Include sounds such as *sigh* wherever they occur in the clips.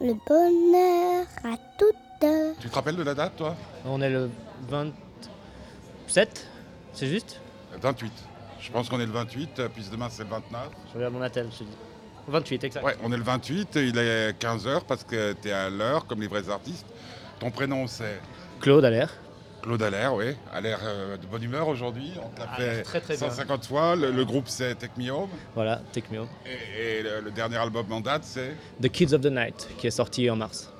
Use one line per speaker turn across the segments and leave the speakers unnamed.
le bonheur à toutes.
Tu te rappelles de la date, toi?
On est le 27, c'est juste?
28. Je pense qu'on est le 28, euh, puis demain c'est le 29.
Je regarde mon attel, je te dis. 28, exact.
Ouais, on est le 28, il est 15h parce que tu es à l'heure, comme les vrais artistes. Ton prénom c'est?
Claude Allaire.
Claude Allaire, oui. Allaire euh, de bonne humeur aujourd'hui. On l'a
Ah,
fait
très, très bien.
150 fois. Le, le groupe c'est Take Me Home.
Voilà, Take Me Home.
Et, et le, le dernier album en date c'est
The Kids of the Night, qui est sorti en mars.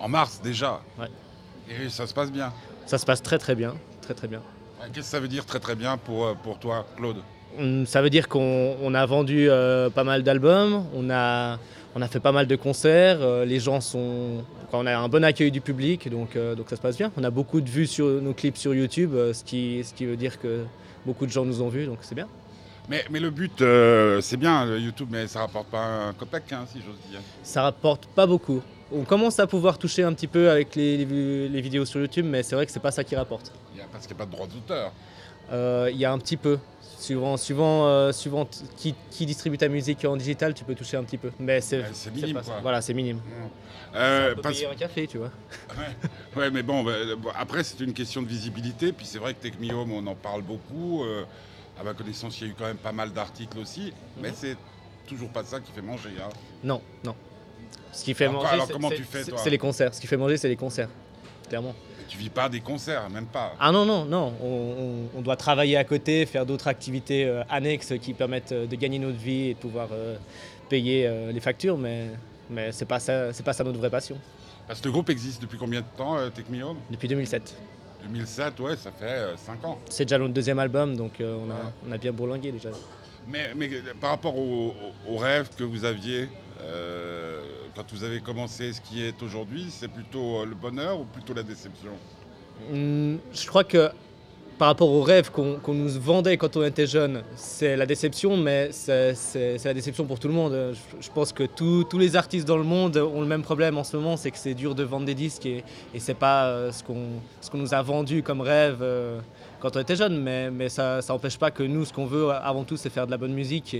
en mars déjà.
Ouais.
Et ça se passe bien.
Ça se passe très très bien, très très bien.
Qu'est-ce que ça veut dire très très bien pour, euh, pour toi, Claude?
Hum, Ça veut dire qu'on on a vendu euh, pas mal d'albums, on a, on a fait pas mal de concerts, euh, les gens sont... enfin, on a un bon accueil du public, donc, euh, donc ça se passe bien. On a beaucoup de vues sur nos clips sur YouTube, euh, ce, qui, ce qui veut dire que beaucoup de gens nous ont vus, donc c'est bien.
mais, mais le but, c'est bien YouTube, mais ça rapporte pas un copec, hein, si j'ose dire.
Ça rapporte pas beaucoup. On commence à pouvoir toucher un petit peu avec les, les vidéos sur YouTube, mais c'est vrai que c'est pas ça qui rapporte.
Parce qu'il n'y a pas de droits d'auteur.
Euh, Il y a un petit peu. Suivant, suivant, euh, suivant qui, qui distribue ta musique en digital, tu peux toucher un petit peu. Mais c'est
minime,
pas-
quoi.
Voilà, c'est minime.
Euh,
on peut
parce-
payer un café, tu vois. *laughs*
Ouais, ouais, mais bon, bah, bon, après, c'est une question de visibilité. Puis c'est vrai que Take Me Home, on en parle beaucoup. Euh, à ma connaissance, il y a eu quand même pas mal d'articles aussi. Mais
Mhm.
c'est toujours pas ça qui fait manger. hein.
Non, non. Ce qui fait
Alors,
manger,
alors,
c'est-
comment
c'est-
tu fais,
c'est-
toi
C'est les concerts. Ce qui fait manger, c'est les concerts. Clairement.
Tu vis pas des concerts, même pas.
Ah non, non, non. On, on- on doit travailler à côté, faire d'autres activités euh, annexes qui permettent euh, de gagner notre vie et de pouvoir euh, payer euh, les factures, mais, mais c'est pas ça, c'est pas ça notre vraie passion.
Parce que le groupe existe depuis combien de temps, Take Me Home?
Depuis 2007.
2007, ouais, ça fait 5 ans.
C'est déjà notre deuxième album, donc on, a,
Ouais.
on a bien bourlingué déjà.
Mais, mais par rapport au, au- au rêve que vous aviez euh, quand vous avez commencé ce qui est aujourd'hui, c'est plutôt euh, le bonheur ou plutôt la déception
Hum, je crois que par rapport aux rêves qu'on nous vendait quand on était jeune, c'est la déception, mais c'est la déception pour tout le monde. Je, pense que tous- les artistes dans le monde ont le même problème en ce moment, c'est que c'est dur de vendre des disques et, et c'est pas euh, ce qu'on nous a vendu comme rêve quand on était jeune. Mais, ça n'empêche pas que nous, ce qu'on veut avant tout, c'est faire de la bonne musique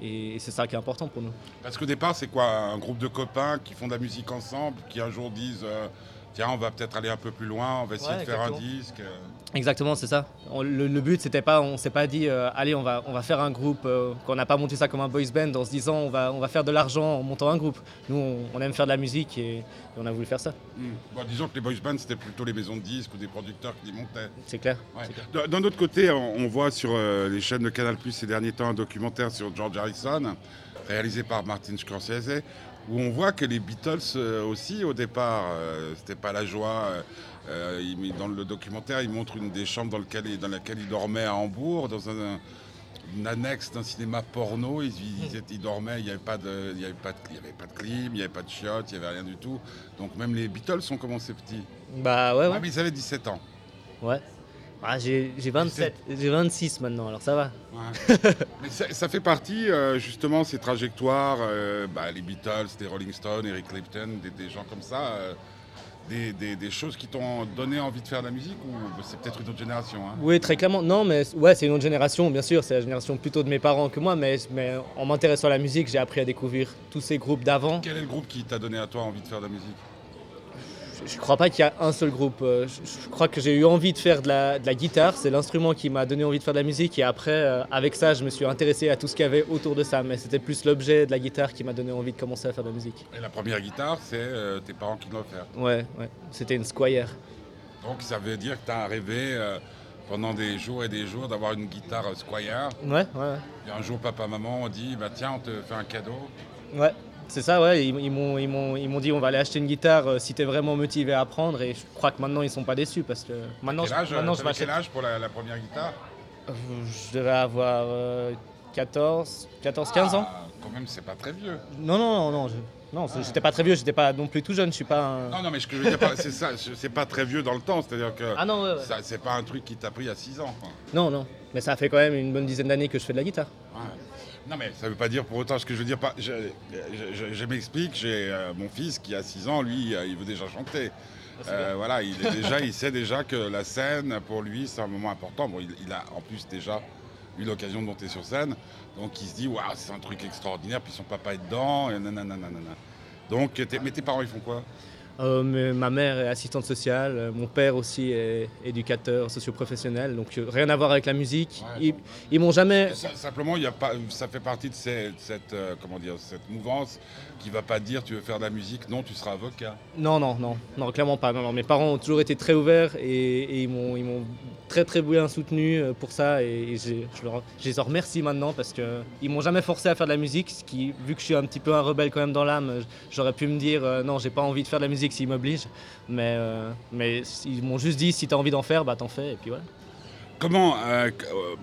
et c'est ça qui est important pour nous.
Parce qu'au départ, c'est quoi? Un groupe de copains qui font de la musique ensemble, qui un jour disent euh, Tiens, on va peut-être aller un peu plus loin, on va essayer
Ouais,
de faire un disque.
Exactement, c'est ça. On- le, le but, c'était pas, on s'est pas dit, euh, allez, on va, on va faire un groupe. euh, qu'on n'a pas monté ça comme un boys band en se disant, on va, on va faire de l'argent en montant un groupe. Nous, on, on aime faire de la musique et, et on a voulu faire ça.
Bon, disons que les boys bands, c'était plutôt les maisons de disques ou des producteurs qui les montaient.
C'est clair.
Ouais.
c'est clair.
D'un d'un autre côté, on, on voit sur euh, les chaînes de Canal Plus ces derniers temps un documentaire sur George Harrison, réalisé par Martin Scorsese, où on voit que les Beatles euh, aussi, au départ, euh, c'était pas la joie. euh, il- dans le documentaire, il montre une des chambres dans, lequel dans laquelle il dormait à Hambourg, dans un- une annexe d'un cinéma porno. Ils, ils dormaient, il n'y avait, pas de- avait, avait pas clim, il n'y avait pas de chiottes, il n'y avait rien du tout. Donc même les Beatles ont commencé petits.
Bah ouais,
Ah,
ouais.
mais ils avaient 17 ans.
ouais. Ah, j'ai j'ai 27, j'ai 26 maintenant, alors ça va.
Ouais. *laughs* Mais ça, ça fait partie, euh, justement, ces trajectoires, euh, bah, les Beatles, les Rolling Stones, Eric Clapton, des, des gens comme ça, euh, des, des- des choses qui t'ont donné envie de faire de la musique ou c'est peut-être une autre génération hein?
Oui, très clairement. Non, mais ouais, c'est une autre génération, bien sûr. C'est la génération plutôt de mes parents que moi, mais, mais en m'intéressant à la musique, j'ai appris à découvrir tous ces groupes d'avant.
Quel est le groupe qui t'a donné à toi envie de faire de la musique?
Je ne crois pas qu'il y a un seul groupe. Euh, Je, je crois que j'ai eu envie de faire de la, de la guitare. C'est l'instrument qui m'a donné envie de faire de la musique. Et après, euh, avec ça, je me suis intéressé à tout ce qu'il y avait autour de ça. Mais c'était plus l'objet de la guitare qui m'a donné envie de commencer à faire de la musique.
Et la première guitare, c'est euh, tes parents qui l'ont offert.
Ouais, ouais. C'était une Squire.
Donc ça veut dire que tu as rêvé euh, pendant des jours et des jours d'avoir une guitare Squire.
Ouais, ouais.
Et un jour, papa, maman ont dit bah, Tiens, on te fait un cadeau.
Ouais, c'est ça, ouais. Ils, ils m'ont, dit on va aller acheter une guitare euh, si t'es vraiment motivé à apprendre. Et je crois que maintenant ils sont pas déçus parce que maintenant,
Quel
je,
âge, euh,
maintenant je
quel âge pour la, la première guitare?
Euh, Je devais avoir euh, 14, 14, 15 ans.
Ah, Quand même, c'est pas très vieux.
Non, non, non, non. Je, non, j'étais pas très vieux, j'étais pas non plus tout jeune. Je suis pas un.
Non, non, mais ce que je veux dire, c'est ça, c'est pas très vieux dans le temps, c'est-à-dire que
Ah non, ouais, ouais.
c'est pas un truc qui t'a pris à 6 ans. quoi.
Non, non. Mais ça fait quand même une bonne dizaine d'années que je fais de la guitare.
Ouais. Non, mais ça veut pas dire pour autant ce que je veux dire. Pas, je je- je- je m'explique, j'ai euh, mon fils qui a 6 ans, lui, euh, il veut déjà chanter. Euh, voilà, il, est déjà, *laughs* il sait déjà que la scène, pour lui, c'est un moment important. Bon, il, il a en plus déjà eu l'occasion de monter sur scène, donc il se dit, waouh, c'est un truc extraordinaire, puis son papa est dedans, et nanana, nanana. Donc, mais tes parents, ils font quoi?
Euh, ma mère est assistante sociale, euh, mon père aussi est éducateur socioprofessionnel, donc euh, rien à voir avec la musique.
Ouais,
ils ils m'ont jamais.
Ça- Simplement, y a pas, ça fait partie de ces- cette, euh, comment dire, cette mouvance qui va pas dire tu veux faire de la musique, non, tu seras avocat.
Non, non, non, non, clairement pas. Non, non, mes parents ont toujours été très ouverts et, et ils m'ont, ils très très bien soutenu pour ça et, je, leur- je les en remercie maintenant parce qu'ils m'ont jamais forcé à faire de la musique, ce qui, vu que je suis un petit peu un rebelle quand même dans l'âme, j'aurais pu me dire non, j'ai pas envie de faire de la musique s'ils m'obligent, mais, euh, mais ils m'ont juste dit si t'as envie d'en faire, bah t'en fais et puis voilà.
Comment,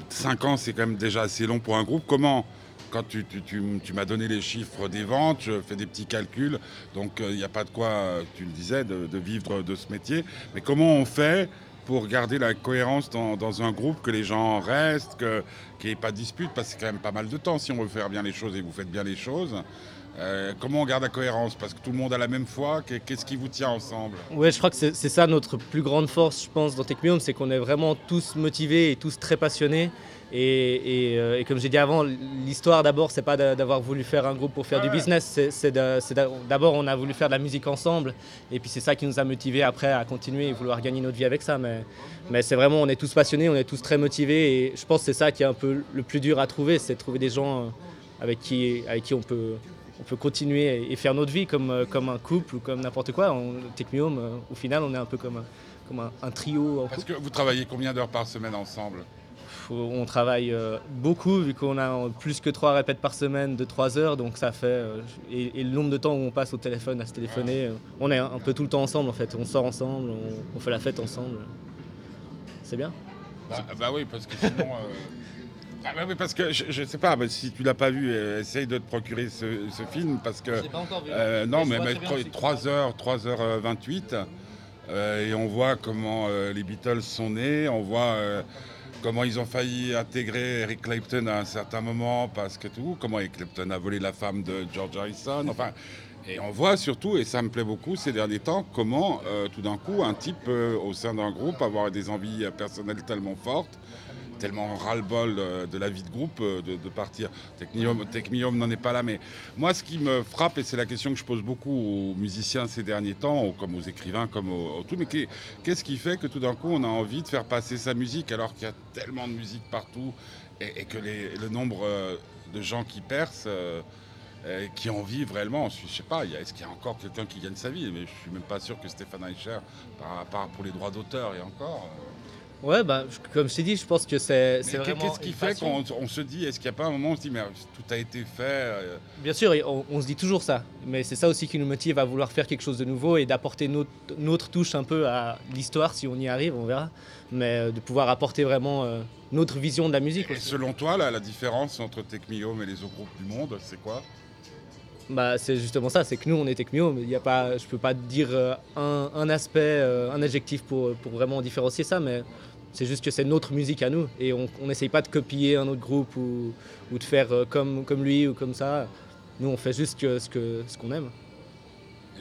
5 ans, c'est quand même déjà assez long pour un groupe. Comment, quand tu, tu- tu- tu m'as donné les chiffres des ventes, je fais des petits calculs, donc il n'y a pas de quoi, euh, tu le disais, de, vivre de ce métier. Mais comment on fait pour garder la cohérence dans, un groupe, que les gens restent, qu'il n'y ait pas de dispute, parce que c'est quand même pas mal de temps si on veut faire bien les choses et vous faites bien les choses. Euh, comment on garde la cohérence? Parce que tout le monde a la même foi. Qu'est- Qu'est-ce qui vous tient ensemble?
Ouais, je crois que c'est ça notre plus grande force, je pense, dans Techmium, c'est qu'on est vraiment tous motivés et tous très passionnés. Et, et, euh, et comme j'ai dit avant, l'histoire d'abord, c'est pas d'a- d'avoir voulu faire un groupe pour faire du
Ouais.
business. c'est- d'abord, on a voulu faire de la musique ensemble. Et puis c'est ça qui nous a motivés après à continuer et vouloir gagner notre vie avec ça. Mais, mais c'est vraiment, on est tous passionnés, on est tous très motivés. Et je pense que c'est ça qui est un peu le plus dur à trouver, c'est de trouver des gens euh, avec qui, avec qui on peut. On peut continuer et faire notre vie comme, euh, comme un couple ou comme n'importe quoi. On, Techmium, euh, au final, on est un peu comme un, comme un, un trio. en
Parce que vous travaillez combien d'heures par semaine ensemble?
Faut- On travaille euh, beaucoup vu qu'on a plus que trois répètes par semaine de 3 heures, donc ça fait. euh, et, et le nombre de temps où on passe au téléphone à se téléphoner, on est un, un peu tout le temps ensemble en fait. On sort ensemble, on, on fait la fête ensemble. C'est bien?
Bah, bah oui, parce que sinon. Ah oui, parce que je, je sais pas, si tu l'as pas vu, euh, essaye de te procurer ce, ce film parce que.
pas encore vu.
euh, non, mais, mais 3 heures, 3h28, euh, et on voit comment euh, les Beatles sont nés, on voit comment ils ont failli intégrer Eric Clapton à un certain moment, parce que tout, comment Eric Clapton a volé la femme de George Harrison, enfin. Et on voit surtout, et ça me plaît beaucoup ces derniers temps, comment euh, tout d'un coup un type au sein d'un groupe avoir des envies personnelles tellement fortes, tellement ras-le-bol euh, de la vie de groupe euh, de, partir. Technium, Techmium n'en est pas là, mais moi ce qui me frappe, et c'est la question que je pose beaucoup aux musiciens ces derniers temps, ou comme aux écrivains, comme au, au tout, mais qu'est- qu'est-ce qui fait que tout d'un coup on a envie de faire passer sa musique alors qu'il y a tellement de musique partout et, que les- le nombre euh, de gens qui percent euh, qui en vivent réellement. Je sais pas, est-ce qu'il y a encore quelqu'un qui gagne sa vie? Mais je suis même pas sûr que Stéphane Eicher, par, par pour les droits d'auteur et encore.
Ouais, bah, comme je t'ai dit, je pense que c'est vraiment.
Qu'est-ce qui fait qu'on on se dit, est-ce qu'il n'y a pas un moment où on se dit, mais tout a été fait euh,
Bien sûr, on, on se dit toujours ça, mais c'est ça aussi qui nous motive à vouloir faire quelque chose de nouveau et d'apporter notre, notre touche un peu à l'histoire, si on y arrive, on verra, mais euh, de pouvoir apporter vraiment euh, notre vision de la musique.
Et
aussi.
selon toi, là, la différence entre Techmium et les autres groupes du monde, c'est quoi?
Bah, c'est justement ça, c'est que nous on est Techmio, mais y a pas, je peux pas dire euh, un, un aspect, euh, un adjectif pour, pour vraiment différencier ça, mais c'est juste que c'est notre musique à nous et on n'essaye pas de copier un autre groupe ou, ou de faire euh, comme, comme lui ou comme ça. Nous on fait juste ce qu'on ce qu'on aime.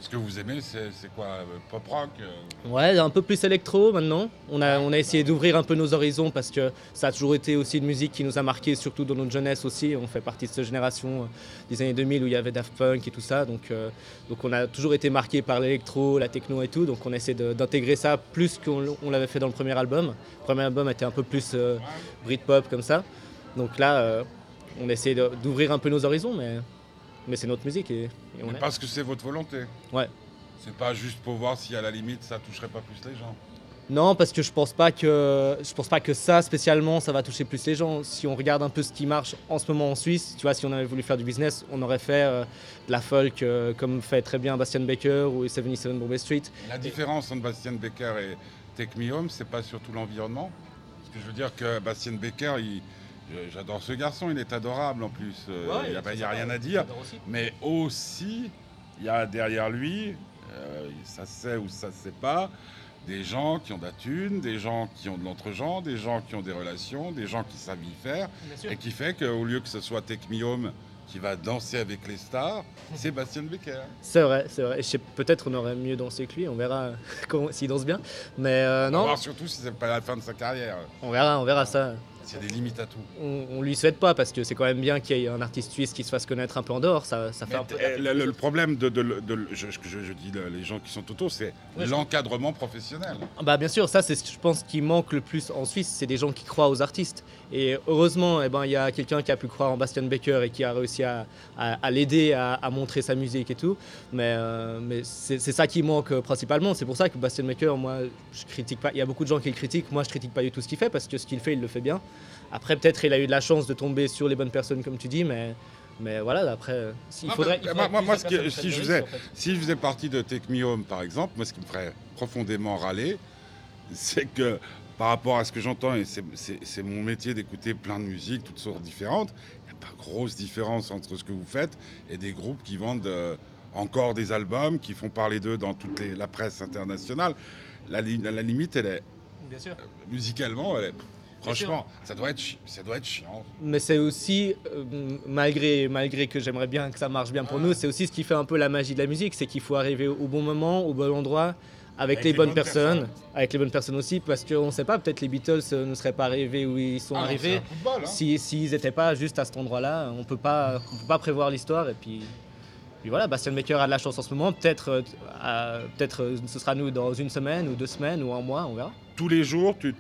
Et ce que vous aimez, c'est quoi euh, Pop rock euh,
Ouais, un peu plus électro maintenant. On a, on a essayé d'ouvrir un peu nos horizons parce que ça a toujours été aussi une musique qui nous a marqué, surtout dans notre jeunesse aussi. On fait partie de cette génération euh, des années 2000 où il y avait Daft Punk et tout ça. Donc, euh, donc on a toujours été marqué par l'électro, la techno et tout. Donc on essaie d'intégrer ça plus qu'on on l'avait fait dans le premier album. Le premier album était un peu plus euh, Britpop comme ça. Donc là, euh, on essaie d'ouvrir un peu nos horizons, mais, mais c'est notre musique et, et on
mais
est.
Parce que c'est votre volonté.
Ouais.
C'est pas juste pour voir si à la limite ça toucherait pas plus les gens.
Non, parce que je pense pas que je pense pas que ça spécialement ça va toucher plus les gens. Si on regarde un peu ce qui marche en ce moment en Suisse, tu vois, si on avait voulu faire du business, on aurait fait euh, de la folk euh, comme fait très bien Bastian Baker ou 77 Bombay Street.
La différence entre Bastien Becker et Take Me Home, c'est pas surtout l'environnement. Parce que je veux dire que Bastien Becker, il- j'adore ce garçon, il est adorable en plus. euh, il n'y a, pas- il y a rien à dire. Mais aussi, il y a derrière lui, euh, ça sait ou ça se sait pas, des gens qui ont de la thune, des gens qui ont de l'entre-gens, des gens qui ont des relations, des gens qui savent y faire. Et qui fait qu'au lieu que ce soit Home qui va danser avec les stars, *laughs* c'est Bastien Becker.
C'est vrai, c'est vrai. Et peut-être on aurait mieux dansé que lui, on verra *laughs* comment- s'il danse bien. Mais euh,
On va
non,
voir surtout si c'est pas la fin de sa carrière.
on verra, on verra ça.
Il y a des limites à tout.
on, on lui souhaite pas parce que c'est quand même bien qu'il y ait un artiste suisse qui se fasse connaître un peu en dehors. Ça, ça fait un peu.
Euh, le, le problème de, de- de- je, je- je dis le- les gens qui sont autour, c'est
Ouais,
l'encadrement professionnel.
Bah bien sûr, ça c'est ce que je pense qui manque le plus en Suisse, c'est des gens qui croient aux artistes. Et heureusement, eh ben, il y a quelqu'un qui a pu croire en Bastian Becker et qui a réussi à, à- à l'aider à, à montrer sa musique et tout. Mais, euh, mais c'est ça qui manque principalement. C'est pour ça que Bastian Becker, moi, je critique pas. Il y a beaucoup de gens qui le critiquent. Moi, je critique pas du tout ce qu'il fait parce que ce qu'il fait, il le fait bien. Après, peut-être il a eu de la chance de tomber sur les bonnes personnes, comme tu dis, mais. Mais voilà, après, euh, il
Non,
faudrait.
mais-
il faudrait
moi- ce si je faisais-
risque, en fait.
Si je faisais partie de Take Me Home, par exemple, moi, ce qui me ferait profondément râler, *laughs* c'est que par rapport à ce que j'entends, et c'est- mon métier d'écouter plein de musiques, toutes sortes différentes, il n'y a pas grosse différence entre ce que vous faites et des groupes qui vendent euh, encore des albums, qui font parler d'eux dans toute les- la presse internationale. La, li- la limite, elle est,
Bien sûr.
musicalement, elle est-. franchement, ça doit, être, ça doit être chiant.
Mais c'est aussi, euh, malgré, malgré que j'aimerais bien que ça marche bien pour
Ah.
nous, c'est aussi ce qui fait un peu la magie de la musique, c'est qu'il faut arriver au bon moment, au bon endroit, avec,
Avec
les,
les
bonnes
bonnes
personnes,
personnes.
avec les bonnes personnes aussi, parce qu'on ne sait pas, peut-être les Beatles euh, ne seraient pas arrivés où ils sont
Ah
arrivés.
hein.
Si s'ils n'étaient pas juste à cet endroit-là, on peut on peut pas prévoir l'histoire. Et puis, puis voilà, Bastian Baker a de la chance en ce moment. Peut-être, euh, peut-être, euh, ce sera nous dans une semaine ou deux semaines ou un mois, on verra.
Tous les jours, tu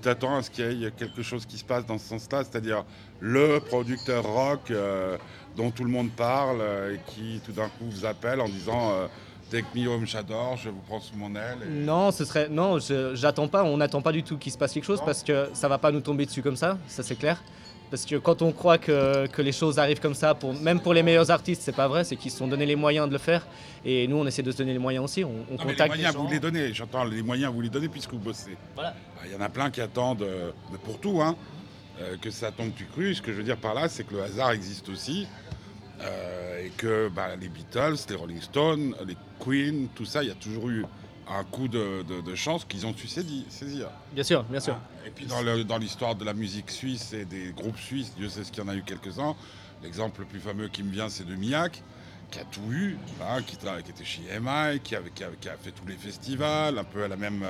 t'attends à ce qu'il y ait quelque chose qui se passe dans ce sens-là, c'est-à-dire le producteur rock euh, dont tout le monde parle euh, et qui tout d'un coup vous appelle en disant euh, Take me home, j'adore, je vous prends sous mon aile. et-
Non, ce serait non, j'attends pas, on n'attend pas du tout qu'il se passe quelque chose
Non.
parce que ça va pas nous tomber dessus comme ça, ça c'est clair. Parce que quand on croit que, que les choses arrivent comme ça, pour, même pour les meilleurs artistes, c'est pas vrai, c'est qu'ils se sont donné les moyens de le faire. Et nous, on essaie de se donner les moyens aussi. On, on
Non, mais les moyens,
les gens.
vous les donnez, j'entends les moyens, vous les donnez puisque vous bossez.
Voilà.
Bah, Il y en a plein qui attendent, euh, mais pour tout, hein, euh, que ça tombe du cru. Ce que je veux dire par là, c'est que le hasard existe aussi. euh, et que bah, les Beatles, les Rolling Stones, les Queen, tout ça, il y a toujours eu un coup de, de- de chance qu'ils ont su saisir.
Bien sûr, bien sûr.
Et puis dans l'histoire de la musique suisse et des groupes suisses, Dieu sait ce qu'il y en a eu quelques-uns. L'exemple le plus fameux qui me vient, c'est de Miak, qui a tout eu, hein, qui, qui était chez EMI, qui, avait- qui a, qui a fait tous les festivals, un peu à la même,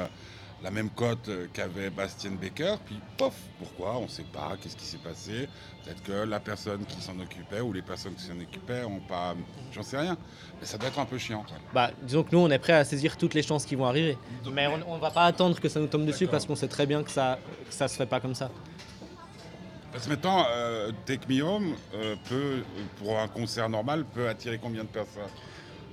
la même cote euh, qu'avait Bastien Becker. Puis, pof, pourquoi On ne sait pas. Qu'est-ce qui s'est passé Peut-être que la personne qui s'en occupait ou les personnes qui s'en occupaient n'ont pas. J'en sais rien. Mais ça doit être un peu chiant. quoi.
Bah, disons que nous, on est prêt à saisir toutes les chances qui vont arriver. Mais on ne va pas attendre que ça nous tombe dessus parce qu'on sait très bien que ça que ça se fait pas comme ça.
Parce que maintenant, euh, Take Me Home, euh, peut, pour un concert normal, peut attirer combien de personnes?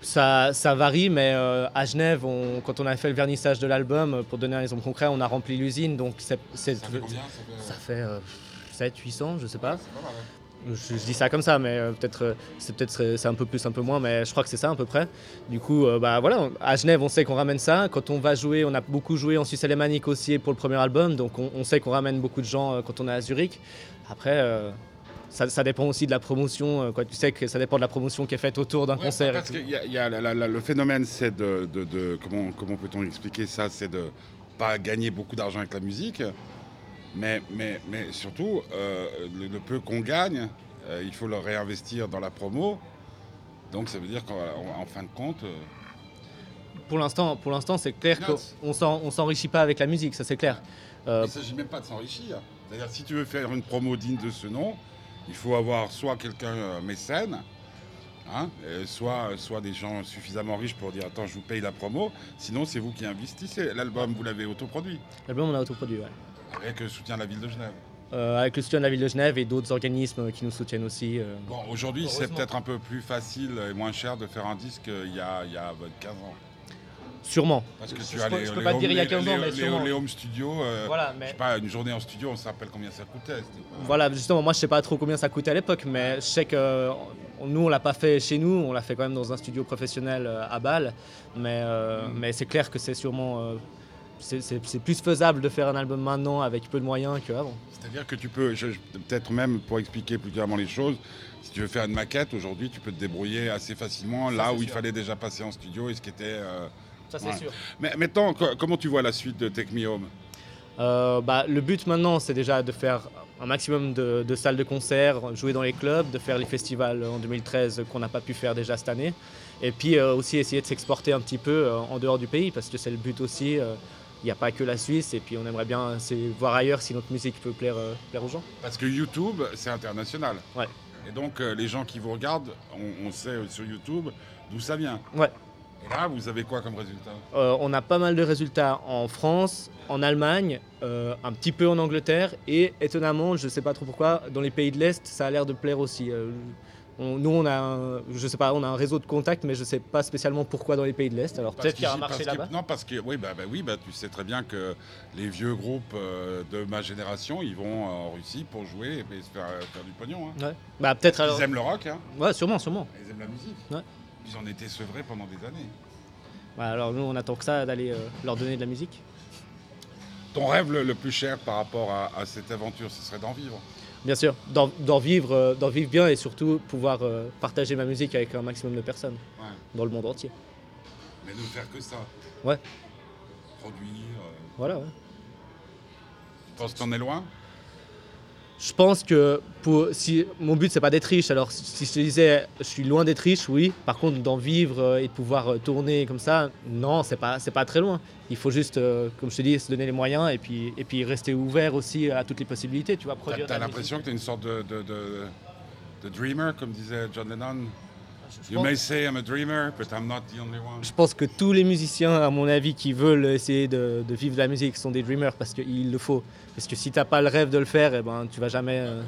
Ça, ça varie, mais euh, à Genève, on- quand on a fait le vernissage de l'album, euh, pour donner un exemple concret, on a rempli l'usine, donc c'est,
Ça fait combien? Ça fait,
ça fait euh, 7 800, je sais pas.
C'est pas mal, ouais.
Je, je dis ça comme ça, mais euh, peut-être c'est peut-être c'est un peu plus, un peu moins, mais je crois que c'est ça à peu près. Du coup, bah voilà, à Genève, on sait qu'on ramène ça. Quand on va jouer, on a beaucoup joué en Suisse alémanique aussi pour le premier album, donc on, on sait qu'on ramène beaucoup de gens quand on est à Zurich. Après, ça, ça dépend aussi de la promotion. euh, quoi. Tu sais que ça dépend de la promotion qui est faite autour d'un
Ouais,
concert.
Parce que y a- y a la- la- la- le phénomène, c'est de, de- de- comment, comment peut-on expliquer ça? C'est de pas gagner beaucoup d'argent avec la musique, mais, mais, mais surtout, euh, le, le peu qu'on gagne, euh, il faut le réinvestir dans la promo. Donc ça veut dire qu'en en- en fin de compte, euh,
Pour l'instant, pour l'instant, c'est clair qu'on on s'enrichit pas avec la musique, ça c'est clair.
Il ne s'agit même pas de s'enrichir. C'est-à-dire si tu veux faire une promo digne de ce nom, il faut avoir soit quelqu'un euh, mécène, hein, euh, soit, soit des gens suffisamment riches pour dire attends je vous paye la promo, sinon c'est vous qui investissez. L'album vous l'avez autoproduit.
L'album, on a autoproduit, ouais.
Avec le soutien de la ville de Genève.
Euh, avec le soutien de la ville de Genève et d'autres organismes qui nous soutiennent aussi. euh.
Bon, aujourd'hui, c'est peut-être un peu plus facile et moins cher de faire un disque qu'il y a, il y a 15 ans.
Sûrement.
Parce que
Je
tu
peux-
as
je
les,
peux
les
pas te dire il y a
les-
15 ans,
les-
mais sûrement.
les home studios. euh,
Voilà,
Je
mais
sais pas, une journée en studio, on se rappelle combien ça coûtait.
voilà, justement, moi je sais pas trop combien ça coûtait à l'époque, mais je sais que euh, nous on l'a pas fait chez nous, on l'a fait quand même dans un studio professionnel euh, à Bâle, mais, euh,
Mm.
mais c'est clair que c'est sûrement euh, c'est- plus faisable de faire un album maintenant avec peu de moyens qu'avant.
C'est-à-dire que tu peux, je- je- peut-être même pour expliquer plus clairement les choses, si tu veux faire une maquette, aujourd'hui, tu peux te débrouiller assez facilement
Ça,
là où il fallait déjà passer en studio et ce qui était.
Ça
c'est Ouais.
sûr.
Mais maintenant, co- comment tu vois la suite de Take Me Home?
Euh, bah, le but maintenant, c'est déjà de faire un maximum de, de salles de concert, jouer dans les clubs, de faire les festivals en 2013 qu'on n'a pas pu faire déjà cette année. Et puis euh, aussi essayer de s'exporter un petit peu euh, en dehors du pays, parce que c'est le but aussi. euh, il n'y a pas que la Suisse et puis on aimerait bien voir ailleurs si notre musique peut plaire, euh, plaire aux gens.
Parce que YouTube, c'est international.
Ouais.
Et donc, euh, les gens qui vous regardent, on, on sait sur YouTube d'où ça vient.
Ouais.
Et là, vous avez quoi comme résultat
Euh, on a pas mal de résultats en France, en Allemagne, euh, un petit peu en Angleterre et étonnamment, je sais pas trop pourquoi, dans les pays de l'Est, ça a l'air de plaire aussi. Euh, on- nous, on a, un, je sais pas, on a un réseau de contacts, mais je sais pas spécialement pourquoi dans les pays de l'Est. Alors peut-être qu'il y a un marché là-bas.
Non, parce que oui, bah, bah oui, bah, tu sais très bien que les vieux groupes euh, de ma génération, ils vont en Russie pour jouer et se faire, faire du pognon. hein.
Ouais. Bah peut-être alors.
Ils aiment le rock, hein.
Ouais, sûrement, sûrement.
ils aiment la musique.
Ouais.
Ils en étaient sevrés pendant des années.
Bah, alors nous, on attend que ça d'aller euh, leur donner de la musique.
Ton rêve le, le plus cher par rapport à, à cette aventure, ce serait d'en vivre.
Bien sûr, d'en vivre, euh, d'en vivre bien et surtout pouvoir euh, partager ma musique avec un maximum de personnes
Ouais.
dans le monde entier.
Mais de faire que ça.
Ouais.
Produire.
Voilà. ouais.
Tu penses que t'en es loin?
Je pense que pour, si mon but c'est pas d'être riche, alors si je te disais je suis loin d'être riche, oui. Par contre d'en vivre euh, et de pouvoir euh, tourner comme ça, non, c'est pas c'est pas très loin. Il faut juste, euh, comme je te dis, se donner les moyens et puis et puis rester ouvert aussi à toutes les possibilités. Tu vois, produire.
t'as
la
l'impression que t'es une sorte de, de, de- de dreamer, comme disait John Lennon?
Je
You
pense-
may say I'm a dreamer, but I'm not the only one.
Je pense que tous les musiciens, à mon avis, qui veulent essayer de, de vivre de la musique sont des dreamers parce qu'il le faut. Parce que si t'as pas le rêve de le faire, eh ben, tu vas jamais. euh,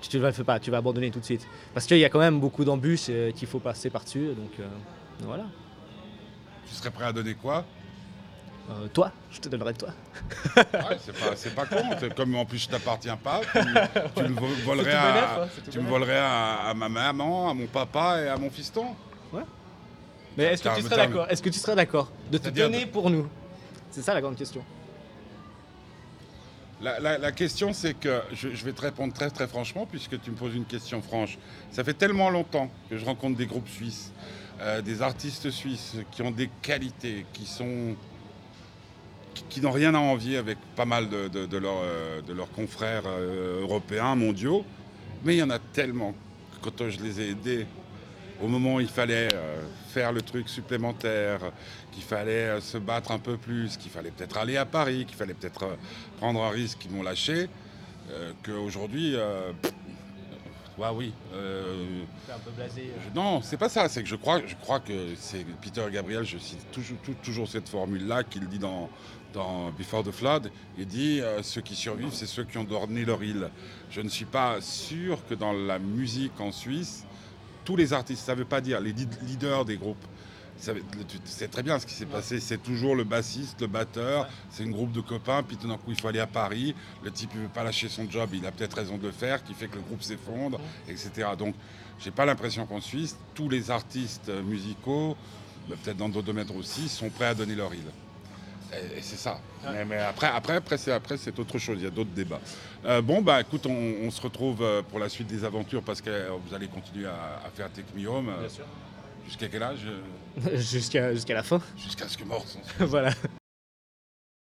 tu le fais pas, tu vas abandonner tout de suite. Parce qu'il y a quand même beaucoup d'embûches euh, qu'il faut passer par-dessus. Donc euh, voilà.
Tu serais prêt à donner quoi?
Euh, toi, je te donnerai toi.
Ouais, c'est pas, pas con. Comme en plus je t'appartiens pas, tu, tu le vo- volerais,
bénef,
à,
hein,
tu me volerais à, à ma maman, à mon papa et à mon fiston.
Mais est-ce que tu serais d'accord Est-ce que tu serais d'accord de te donner pour nous? C'est ça la grande question.
La, la- la question, c'est que je, je vais te répondre très très franchement, puisque tu me poses une question franche. Ça fait tellement longtemps que je rencontre des groupes suisses, euh, des artistes suisses qui ont des qualités, qui sont qui, n'ont rien à envier avec pas mal de, de- euh, leurs confrères euh, européens, mondiaux. Mais il y en a tellement quand je les ai aidés au moment où il fallait euh, faire le truc supplémentaire, qu'il fallait se battre un peu plus, qu'il fallait peut-être aller à Paris, qu'il fallait peut-être prendre un risque qu'ils m'ont lâché, qu'aujourd'hui, ouais, oui. euh,
C'est un peu blasé.
je- non, c'est pas ça. C'est que je crois, je crois que c'est Peter Gabriel. Je cite toujours, tou- toujours cette formule-là qu'il dit dans, dans Before the Flood. Il dit euh, ceux qui survivent, c'est ceux qui ont dormi leur île. Je ne suis pas sûr que dans la musique en Suisse, tous les artistes, ça veut pas dire les lead- leaders des groupes. Sais très bien ce qui s'est passé. C'est toujours le bassiste, le batteur. C'est un groupe de copains. Puis tout d'un coup, il faut aller à Paris. Le type, il veut pas lâcher son job. Il a peut-être raison de le faire, qui fait que le groupe s'effondre, etc. Donc, j'ai pas l'impression qu'en Suisse, tous les artistes euh, musicaux, bah, peut-être dans d'autres domaines aussi, sont prêts à donner leur île. Et, c'est ça. Mais, mais après, après, après, c'est, après, c'est autre chose. Il y a d'autres débats. Euh, bon, bah écoute, on, on se retrouve euh, pour la suite des aventures parce que vous allez continuer à, à faire Take Me Home.
sûr.
Jusqu'à quel âge *laughs*
Jusqu'à jusqu'à la fin.
Jusqu'à ce que mort. *laughs*
voilà.